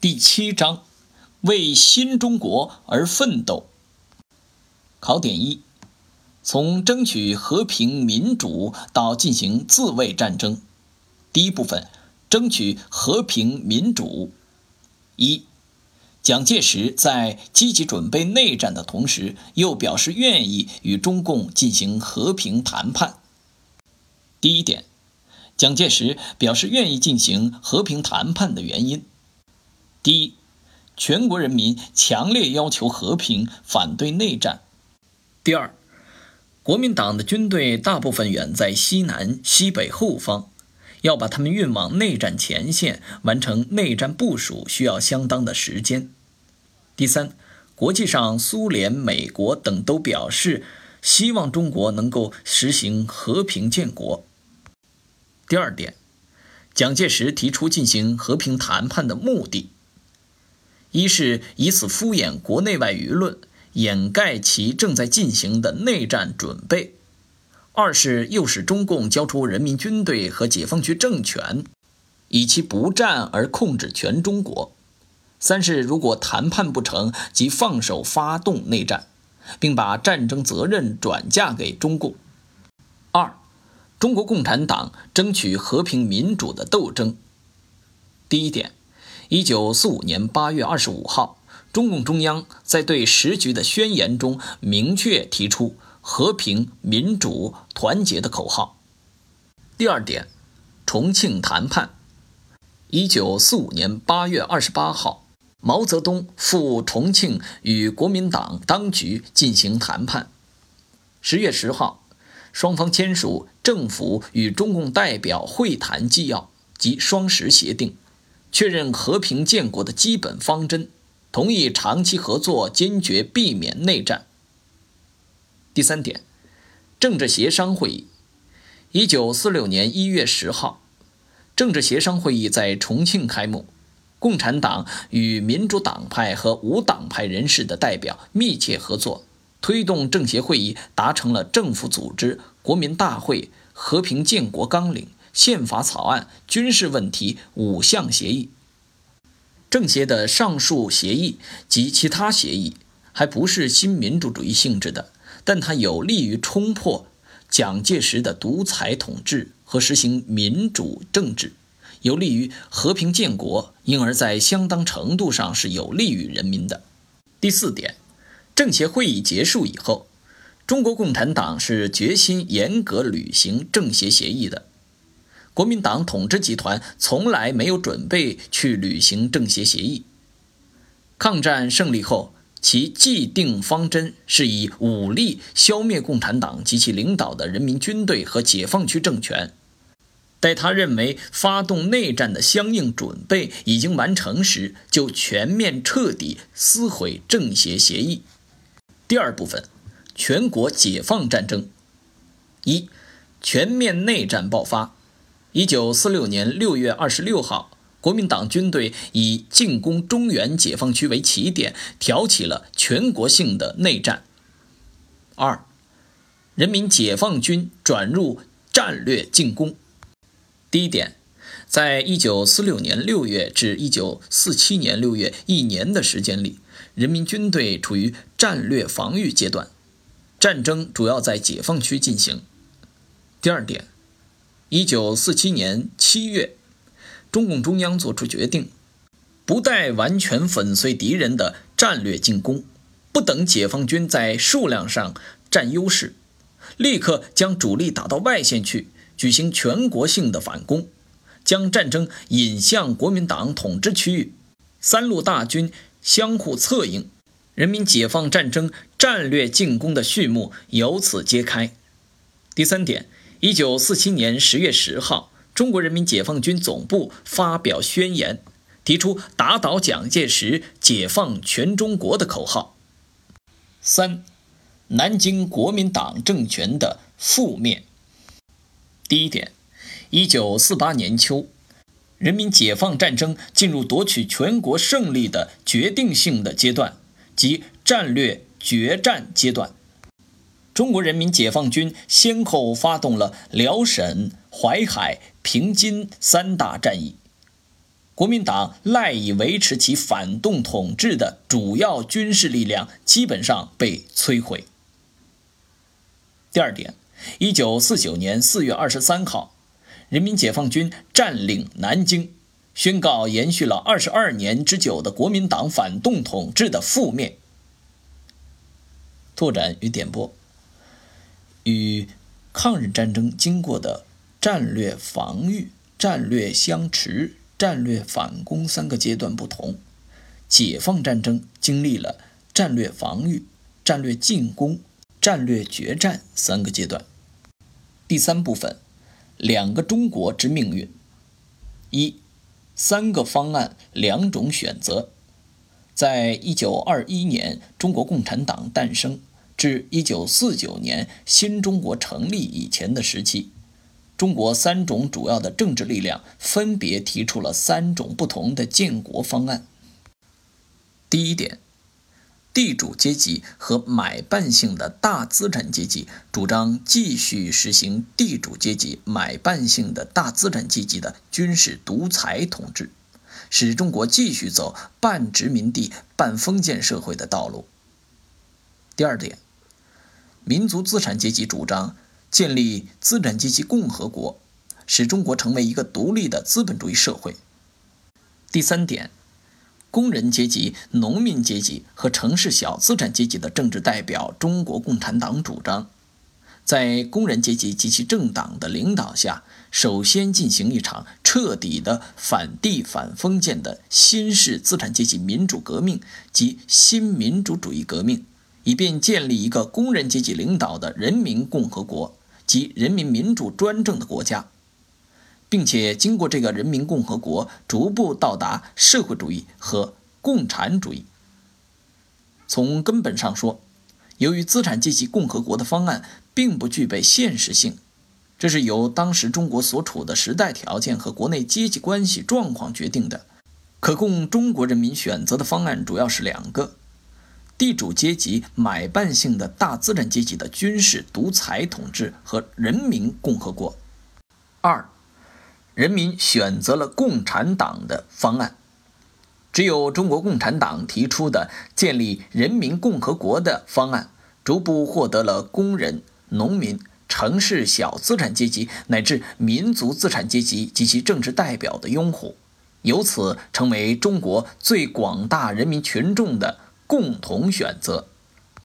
第七章，为新中国而奋斗。考点一：从争取和平民主到进行自卫战争。第一部分，争取和平民主。一，蒋介石在积极准备内战的同时，又表示愿意与中共进行和平谈判。第一点，蒋介石表示愿意进行和平谈判的原因。第一，全国人民强烈要求和平，反对内战。第二，国民党的军队大部分远在西南、西北后方，要把他们运往内战前线，完成内战部署需要相当的时间。第三，国际上苏联、美国等都表示希望中国能够实行和平建国。第二点，蒋介石提出进行和平谈判的目的。一是以此敷衍国内外舆论，掩盖其正在进行的内战准备；二是诱使中共交出人民军队和解放区政权，以其不战而控制全中国；三是如果谈判不成，即放手发动内战，并把战争责任转嫁给中共。二，中国共产党争取和平民主的斗争。第一点。一九四五年八月二十五号，中共中央在对时局的宣言中明确提出“和平、民主、团结”的口号。第二点，重庆谈判。一九四五年八月二十八号，毛泽东赴重庆与国民党当局进行谈判。十月十号，双方签署政府与中共代表会谈纪要及双十协定。确认和平建国的基本方针，同意长期合作，坚决避免内战。第三点，政治协商会议，一九四六年一月十号，政治协商会议在重庆开幕，共产党与民主党派和无党派人士的代表密切合作，推动政协会议达成了政府组织、国民大会、和平建国纲领。宪法草案、军事问题五项协议，政协的上述协议及其他协议还不是新民主主义性质的，但它有利于冲破蒋介石的独裁统治和实行民主政治，有利于和平建国，因而，在相当程度上是有利于人民的。第四点，政协会议结束以后，中国共产党是决心严格履行政协协议的。国民党统治集团从来没有准备去履行政协协议。抗战胜利后，其既定方针是以武力消灭共产党及其领导的人民军队和解放区政权。待他认为发动内战的相应准备已经完成时，就全面彻底撕毁政协协议。第二部分，全国解放战争。一，全面内战爆发。一九四六年六月二十六号，国民党军队以进攻中原解放区为起点，挑起了全国性的内战。二，人民解放军转入战略进攻。第一点，在一九四六年六月至一九四七年六月一年的时间里，人民军队处于战略防御阶段，战争主要在解放区进行。第二点。一九四七年七月，中共中央作出决定，不待完全粉碎敌人的战略进攻，不等解放军在数量上占优势，立刻将主力打到外线去，举行全国性的反攻，将战争引向国民党统治区域，三路大军相互策应，人民解放战争战略进攻的序幕由此揭开。第三点。一九四七年十月十号，中国人民解放军总部发表宣言，提出打倒蒋介石、解放全中国的口号。三，南京国民党政权的覆灭。第一点，一九四八年秋，人民解放战争进入夺取全国胜利的决定性的阶段，即战略决战阶段。中国人民解放军先后发动了辽沈、淮海、平津三大战役，国民党赖以维持其反动统治的主要军事力量基本上被摧毁。第二点，一九四九年四月二十三号，人民解放军占领南京，宣告延续了二十二年之久的国民党反动统治的覆灭。拓展与点拨，与抗日战争经过的战略防御、战略相持。战略反攻三个阶段不同，解放战争经历了战略防御、战略进攻、战略决战三个阶段。第三部分，两个中国之命运。一，三个方案，两种选择。在一九二一年中国共产党诞生至一九四九年新中国成立以前的时期。中国三种主要的政治力量分别提出了三种不同的建国方案。第一点，地主阶级和买办性的大资产阶级主张继续实行地主阶级、买办性的大资产阶级的军事独裁统治，使中国继续走半殖民地半封建社会的道路。第二点，民族资产阶级主张。建立资产阶级共和国，使中国成为一个独立的资本主义社会。第三点，工人阶级、农民阶级和城市小资产阶级的政治代表中国共产党主张，在工人阶级及其政党的领导下，首先进行一场彻底的反帝反封建的新式资产阶级民主革命及新民主主义革命，以便建立一个工人阶级领导的人民共和国。及人民民主专政的国家，并且经过这个人民共和国逐步到达社会主义和共产主义。从根本上说，由于资产阶级共和国的方案并不具备现实性，这是由当时中国所处的时代条件和国内阶级关系状况决定的。可供中国人民选择的方案主要是两个。地主阶级买办性的大资产阶级的军事独裁统治和人民共和国。二，人民选择了共产党的方案。只有中国共产党提出的建立人民共和国的方案，逐步获得了工人、农民、城市小资产阶级乃至民族资产阶级及其政治代表的拥护，由此成为中国最广大人民群众的。共同选择。